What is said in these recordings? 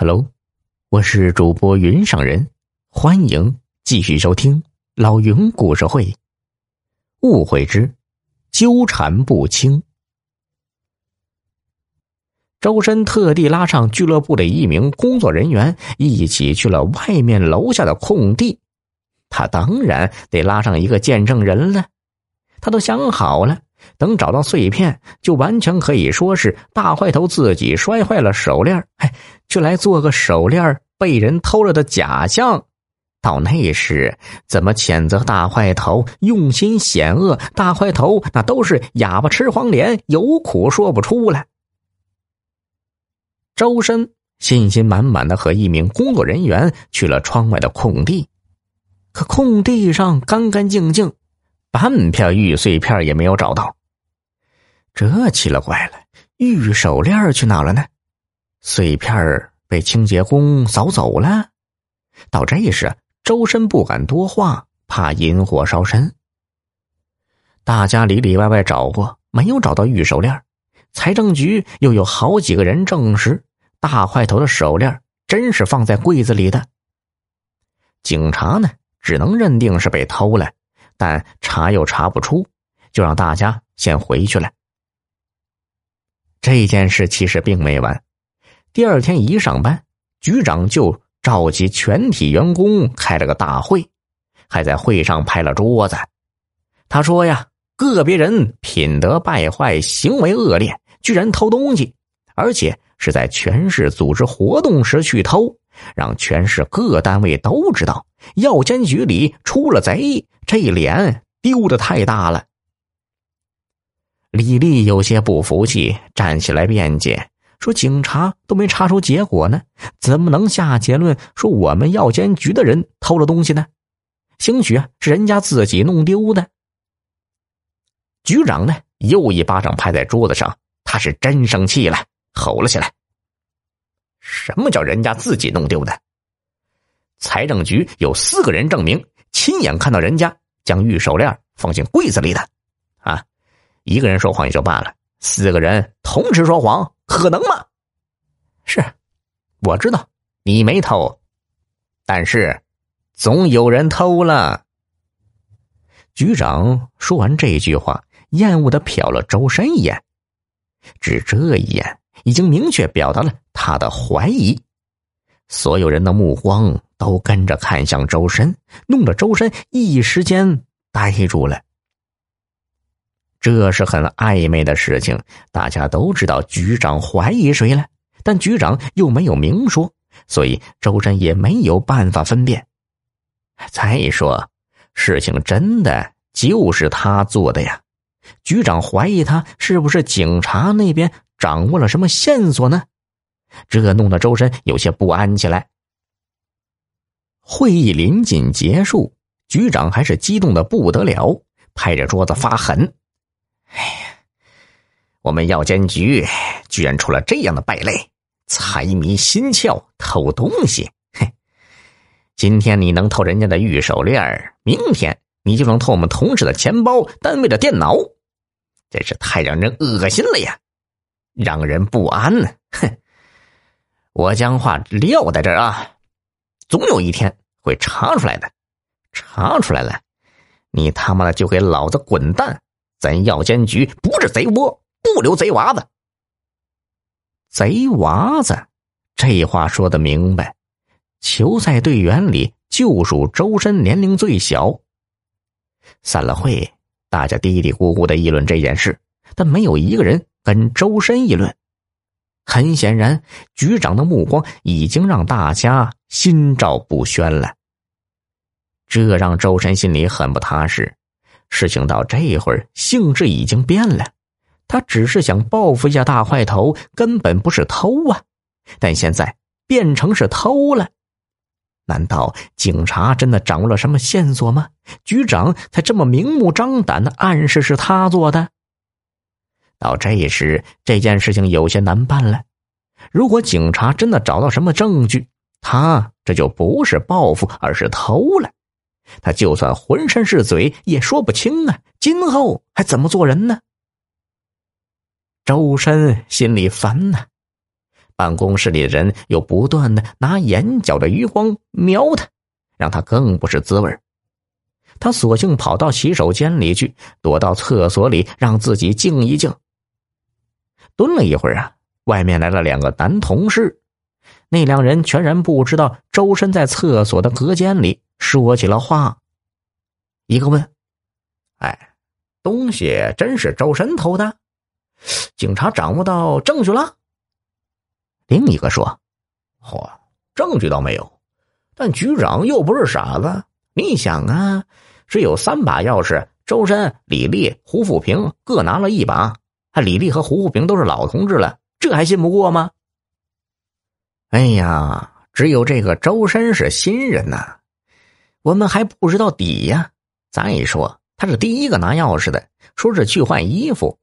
Hello，我是主播云上人，欢迎继续收听老云故事会。误会之纠缠不清。周深特地拉上俱乐部的一名工作人员，一起去了外面楼下的空地。他当然得拉上一个见证人了。他都想好了。等找到碎片，就完全可以说是大坏头自己摔坏了手链，哎，却来做个手链被人偷了的假象。到那时，怎么谴责大坏头用心险恶？大坏头那都是哑巴吃黄连，有苦说不出来。周深信心满满的和一名工作人员去了窗外的空地，可空地上干干净净，半片玉碎片也没有找到。这奇了怪了，玉手链去哪了呢？碎片被清洁工扫走了。到这时，周深不敢多话，怕引火烧身。大家里里外外找过，没有找到玉手链。财政局又有好几个人证实，大块头的手链真是放在柜子里的。警察呢，只能认定是被偷了，但查又查不出，就让大家先回去了。这件事其实并没完。第二天一上班，局长就召集全体员工开了个大会，还在会上拍了桌子。他说：“呀，个别人品德败坏，行为恶劣，居然偷东西，而且是在全市组织活动时去偷，让全市各单位都知道，药监局里出了贼，这脸丢的太大了。”李丽有些不服气，站起来辩解说：“警察都没查出结果呢，怎么能下结论说我们药监局的人偷了东西呢？兴许是人家自己弄丢的。”局长呢，又一巴掌拍在桌子上，他是真生气了，吼了起来：“什么叫人家自己弄丢的？财政局有四个人证明，亲眼看到人家将玉手链放进柜子里的，啊！”一个人说谎也就罢了，四个人同时说谎，可能吗？是，我知道你没偷，但是总有人偷了。局长说完这句话，厌恶的瞟了周深一眼，只这一眼已经明确表达了他的怀疑。所有人的目光都跟着看向周深，弄得周深一时间呆住了。这是很暧昧的事情，大家都知道局长怀疑谁了，但局长又没有明说，所以周深也没有办法分辨。再说，事情真的就是他做的呀？局长怀疑他是不是警察那边掌握了什么线索呢？这弄得周深有些不安起来。会议临近结束，局长还是激动的不得了，拍着桌子发狠。哎呀，我们药监局居然出了这样的败类，财迷心窍，偷东西！嘿，今天你能偷人家的玉手链，明天你就能偷我们同事的钱包、单位的电脑，真是太让人恶心了呀，让人不安呢！哼，我将话撂在这儿啊，总有一天会查出来的，查出来了，你他妈的就给老子滚蛋！咱药监局不是贼窝，不留贼娃子。贼娃子，这话说的明白。球赛队员里就属周深年龄最小。散了会，大家嘀嘀咕咕的议论这件事，但没有一个人跟周深议论。很显然，局长的目光已经让大家心照不宣了。这让周深心里很不踏实。事情到这会儿，性质已经变了。他只是想报复一下大块头，根本不是偷啊！但现在变成是偷了。难道警察真的掌握了什么线索吗？局长才这么明目张胆的暗示是他做的。到这时，这件事情有些难办了。如果警察真的找到什么证据，他这就不是报复，而是偷了。他就算浑身是嘴，也说不清啊！今后还怎么做人呢？周深心里烦呐，办公室里的人又不断的拿眼角的余光瞄他，让他更不是滋味他索性跑到洗手间里去，躲到厕所里，让自己静一静。蹲了一会儿啊，外面来了两个男同事，那两人全然不知道周深在厕所的隔间里说起了话。一个问：“哎，东西真是周深偷的？警察掌握到证据了？”另一个说：“嚯，证据倒没有，但局长又不是傻子。你想啊，只有三把钥匙，周深、李丽、胡富平各拿了一把。还李丽和胡富平都是老同志了，这还信不过吗？”哎呀，只有这个周深是新人呐，我们还不知道底呀。再说他是第一个拿钥匙的，说是去换衣服。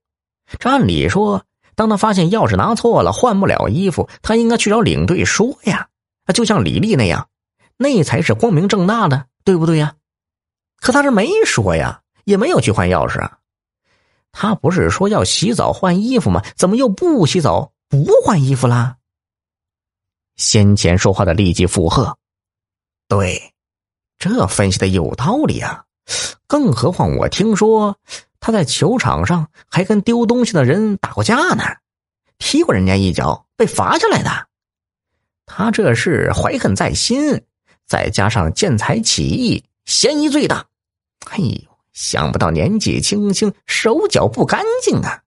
这按理说。当他发现钥匙拿错了，换不了衣服，他应该去找领队说呀，就像李丽那样，那才是光明正大的，对不对呀？可他是没说呀，也没有去换钥匙啊。他不是说要洗澡换衣服吗？怎么又不洗澡不换衣服啦？先前说话的立即附和：“对，这分析的有道理啊。更何况我听说。”他在球场上还跟丢东西的人打过架呢，踢过人家一脚，被罚下来的。他这是怀恨在心，再加上见财起意，嫌疑最大。哎呦，想不到年纪轻轻，手脚不干净啊！